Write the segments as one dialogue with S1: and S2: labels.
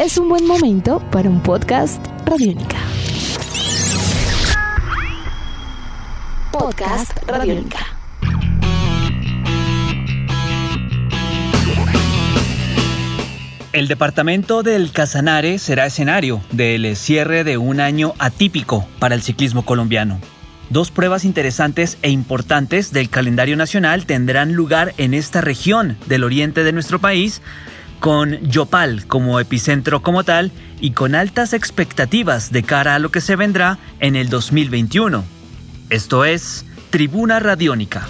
S1: es un buen momento para un podcast Radiónica. Podcast Radiónica.
S2: El departamento del Casanare será escenario del cierre de un año atípico para el ciclismo colombiano. Dos pruebas interesantes e importantes del calendario nacional tendrán lugar en esta región del oriente de nuestro país, con Yopal como epicentro como tal y con altas expectativas de cara a lo que se vendrá en el 2021. Esto es Tribuna Radiónica.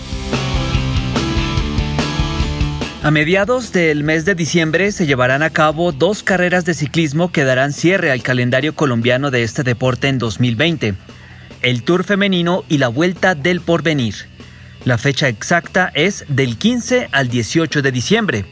S2: A mediados del mes de diciembre se llevarán a cabo dos carreras de ciclismo que darán cierre al calendario colombiano de este deporte en 2020, el Tour Femenino y la Vuelta del Porvenir. La fecha exacta es del 15 al 18 de diciembre.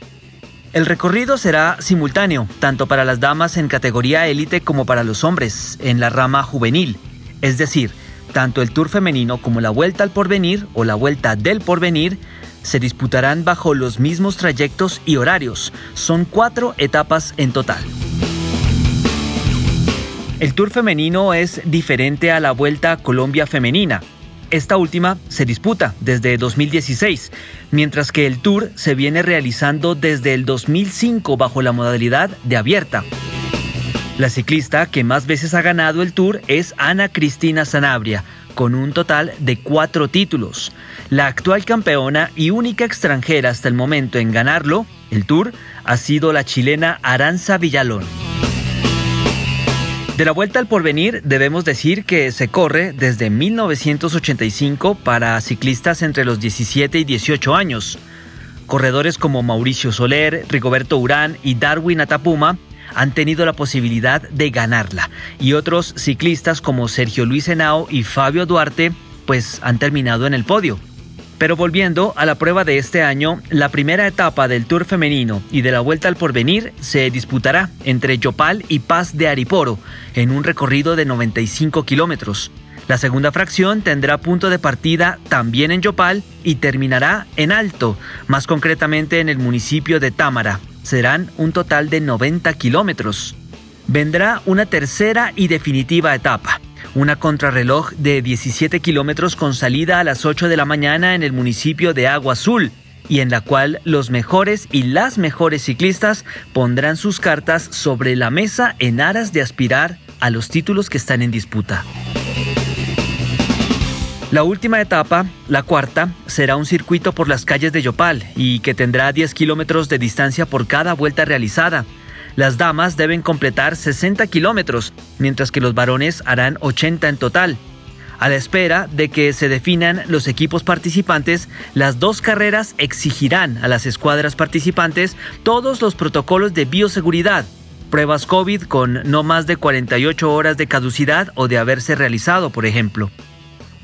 S2: El recorrido será simultáneo, tanto para las damas en categoría élite como para los hombres en la rama juvenil, es decir, tanto el Tour femenino como la Vuelta al Porvenir o la Vuelta del Porvenir se disputarán bajo los mismos trayectos y horarios. Son cuatro etapas en total. El Tour femenino es diferente a la Vuelta Colombia femenina. Esta última se disputa desde 2016, mientras que el Tour se viene realizando desde el 2005 bajo la modalidad de abierta. La ciclista que más veces ha ganado el Tour es Ana Cristina Sanabria, con un total de cuatro títulos. La actual campeona y única extranjera hasta el momento en ganarlo, el Tour, ha sido la chilena Aranza Villalón. De la Vuelta al Porvenir debemos decir que se corre desde 1985 para ciclistas entre los 17 y 18 años. Corredores como Mauricio Soler, Rigoberto Urán y Darwin Atapuma han tenido la posibilidad de ganarla. Y otros ciclistas como Sergio Luis Henao y Fabio Duarte pues han terminado en el podio. Pero volviendo a la prueba de este año, la primera etapa del Tour femenino y de la Vuelta al Porvenir se disputará entre Yopal y Paz de Ariporo, en un recorrido de 95 kilómetros. La segunda fracción tendrá punto de partida también en Yopal y terminará en Alto, más concretamente en el municipio de Támara, serán un total de 90 kilómetros. Vendrá una tercera y definitiva etapa, una contrarreloj de 17 kilómetros con salida a las 8 de la mañana en el municipio de Agua Azul, y en la cual los mejores y las mejores ciclistas pondrán sus cartas sobre la mesa en aras de aspirar a los títulos que están en disputa. La última etapa, la cuarta, será un circuito por las calles de Yopal y que tendrá 10 kilómetros de distancia por cada vuelta realizada. Las damas deben completar 60 kilómetros, mientras que los varones harán 80 en total. A la espera de que se definan los equipos participantes, las dos carreras exigirán a las escuadras participantes todos los protocolos de bioseguridad, pruebas COVID con no más de 48 horas de caducidad o de haberse realizado, por ejemplo.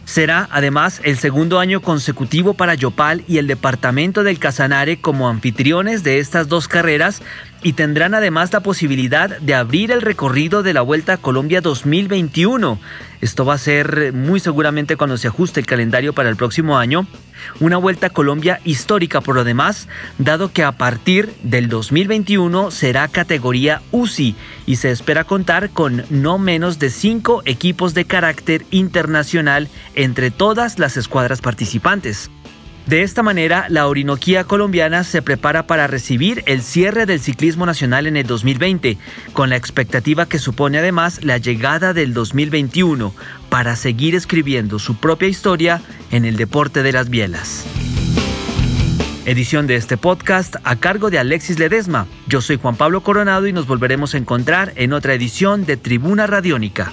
S2: Será además el segundo año consecutivo para Yopal y el departamento del Casanare como anfitriones de estas dos carreras y tendrán además la posibilidad de abrir el recorrido de la Vuelta a Colombia 2021. Esto va a ser muy seguramente cuando se ajuste el calendario para el próximo año. Una Vuelta a Colombia histórica por lo demás, dado que a partir del 2021 será categoría UCI y se espera contar con no menos de cinco equipos de carácter internacional entre todas las escuadras participantes. De esta manera, la Orinoquía colombiana se prepara para recibir el cierre del ciclismo nacional en el 2020, con la expectativa que supone además la llegada del 2021 para seguir escribiendo su propia historia en el deporte de las bielas. Edición de este podcast a cargo de Alexis Ledesma. Yo soy Juan Pablo Coronado y nos volveremos a encontrar en otra edición de Tribuna Radiónica.